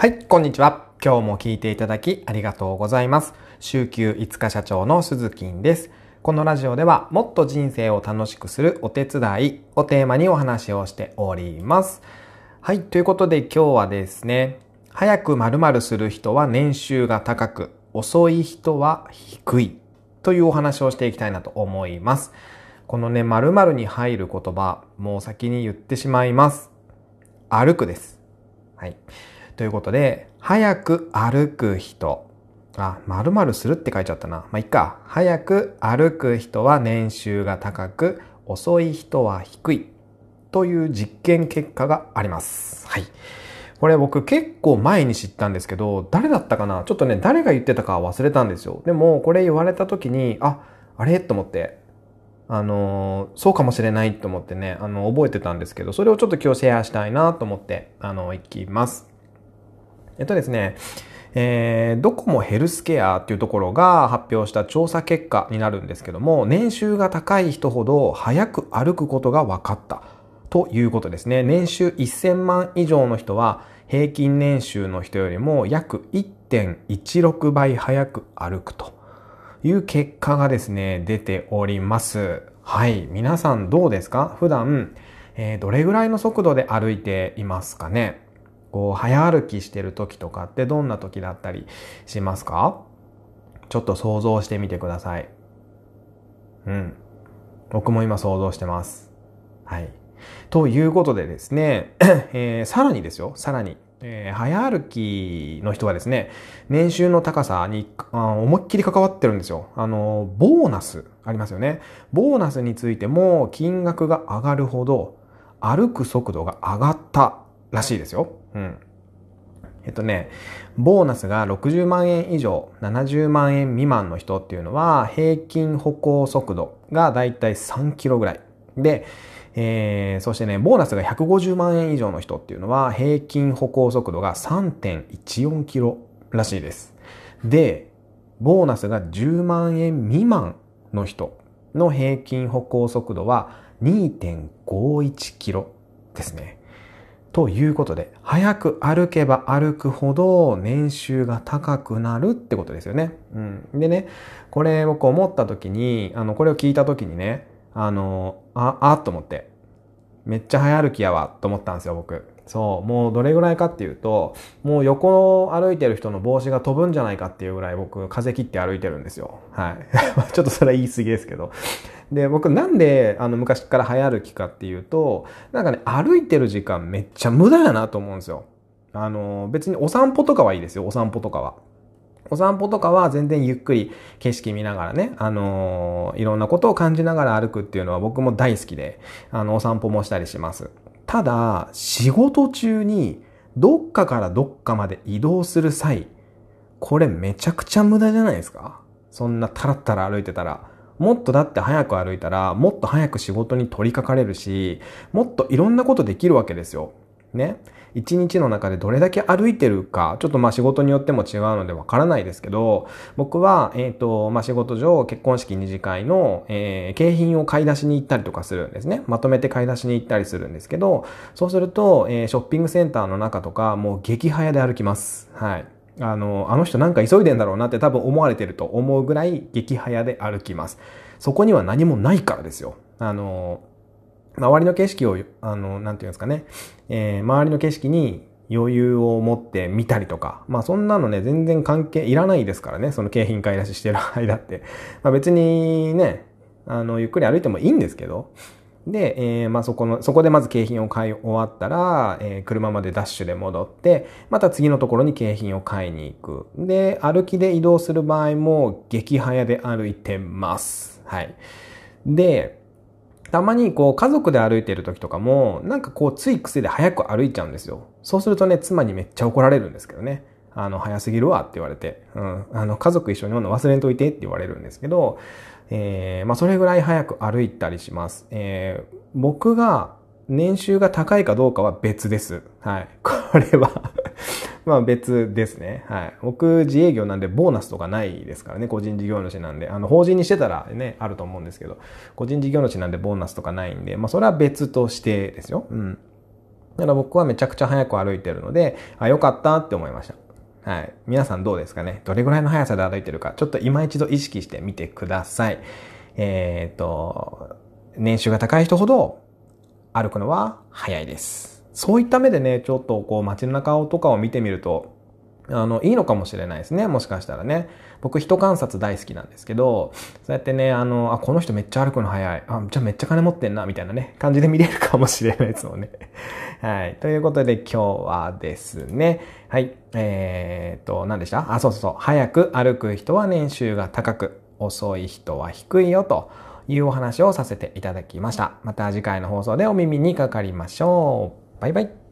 はい、こんにちは。今日も聞いていただきありがとうございます。週休5日社長の鈴木です。このラジオではもっと人生を楽しくするお手伝いをテーマにお話をしております。はい、ということで今日はですね、早く〇〇する人は年収が高く、遅い人は低いというお話をしていきたいなと思います。このね、〇〇に入る言葉、もう先に言ってしまいます。歩くです。はい。ということで、早く歩く人。あ、〇〇するって書いちゃったな。まあ、いっか。早く歩く人は年収が高く、遅い人は低い。という実験結果があります。はい。これ僕結構前に知ったんですけど、誰だったかな？ちょっとね、誰が言ってたか忘れたんですよ。でも、これ言われた時に、あ、あれ？と思って、あの、そうかもしれないと思ってね、あの、覚えてたんですけど、それをちょっと今日シェアしたいなと思って、あの、いきます。えっとですね、えー、ドコモヘルスケアっていうところが発表した調査結果になるんですけども、年収が高い人ほど早く歩くことが分かったということですね。年収1000万以上の人は平均年収の人よりも約1.16倍早く歩くという結果がですね、出ております。はい。皆さんどうですか？普段、えーどれぐらいの速度で歩いていますかね？こう、早歩きしてる時とかってどんな時だったりしますか？ちょっと想像してみてください。うん。僕も今想像してます。はい。ということでですね、えーさらにですよ、さらに、えー早歩きの人はですね、年収の高さにあ思いっきり関わってるんですよ。あの、ボーナスありますよね。ボーナスについても金額が上がるほど歩く速度が上がったらしいですよ。うん。えっとね、ボーナスが60万円以上、70万円未満の人っていうのは、平均歩行速度がだいたい3キロぐらい。で、えー、そしてね、ボーナスが150万円以上の人っていうのは、平均歩行速度が3.14キロらしいです。で、ボーナスが10万円未満の人の平均歩行速度は2.51キロですね。ということで、早く歩けば歩くほど年収が高くなるってことですよね。うん。でね、これ僕思った時に、あの、これを聞いた時にね、あの、あ、あっと思って、めっちゃ早歩きやわと思ったんですよ、僕。そう、もうどれぐらいかっていうと、もう横を歩いてる人の帽子が飛ぶんじゃないかっていうぐらい僕、風切って歩いてるんですよ。はい。ちょっとそれは言い過ぎですけど。で、僕なんであの昔から早歩きかっていうと、なんかね、歩いてる時間めっちゃ無駄やなと思うんですよ。あの、別にお散歩とかはいいですよ、お散歩とかは。お散歩とかは全然ゆっくり景色見ながらね、あのいろんなことを感じながら歩くっていうのは僕も大好きで、あの、お散歩もしたりします。ただ、仕事中にどっかからどっかまで移動する際、これめちゃくちゃ無駄じゃないですか？そんなタラッタラ歩いてたら。もっとだって早く歩いたら、もっと早く仕事に取り掛かれるし、もっといろんなことできるわけですよ。ね。一日の中でどれだけ歩いてるか、ちょっとまあ仕事によっても違うのでわからないですけど、僕は、えっ、と、まあ仕事上、結婚式二次会の、えー景品を買い出しに行ったりとかするんですね。まとめて買い出しに行ったりするんですけど、そうすると、えーショッピングセンターの中とか、もう激早で歩きます。はい。あの、あの人なんか急いでんだろうなって多分思われてると思うぐらい激早で歩きます。そこには何もないからですよ。あの、周りの景色を、あの、なんていうんですかね、えー周りの景色に余裕を持って見たりとか、まあそんなのね、全然関係いらないですからね、その景品買い出ししてる間って。まあ別にね、あの、ゆっくり歩いてもいいんですけど、で、えーまあそこの、そこでまず景品を買い終わったら、えー車までダッシュで戻って、また次のところに景品を買いに行く。で、歩きで移動する場合も激早で歩いてます。はい。で、たまにこう家族で歩いてる時とかも、なんかこうつい癖で早く歩いちゃうんですよ。そうするとね、妻にめっちゃ怒られるんですけどね。あの、早すぎるわって言われて。うん。あの、家族一緒におるの忘れんといてって言われるんですけど、えー、まあそれぐらい早く歩いたりします。えー、僕が年収が高いかどうかは別です。はい。これはまあ別ですね。はい。僕自営業なんでボーナスとかないですからね。個人事業主なんで。あの、法人にしてたらね、あると思うんですけど、個人事業主なんでボーナスとかないんで、まあそれは別としてですよ。うん。だから僕はめちゃくちゃ早く歩いてるので、あ、よかったって思いました。はい。皆さんどうですかねどれぐらいの速さで歩いてるか、ちょっと今一度意識してみてください。えっ、と、年収が高い人ほど歩くのは早いです。そういった目でね、ちょっとこう街の中とかを見てみると、あの、いいのかもしれないですね。もしかしたらね。僕人観察大好きなんですけど、そうやってね、あの、あ、この人めっちゃ歩くの早い。あ、じゃあめっちゃ金持ってんな、みたいなね、感じで見れるかもしれないですもんね。はい。ということで今日はですね、はい。えー、っと、何でした？あ、そうそうそう。早く歩く人は年収が高く、遅い人は低いよというお話をさせていただきました。また次回の放送でお耳にかかりましょう。バイバイ。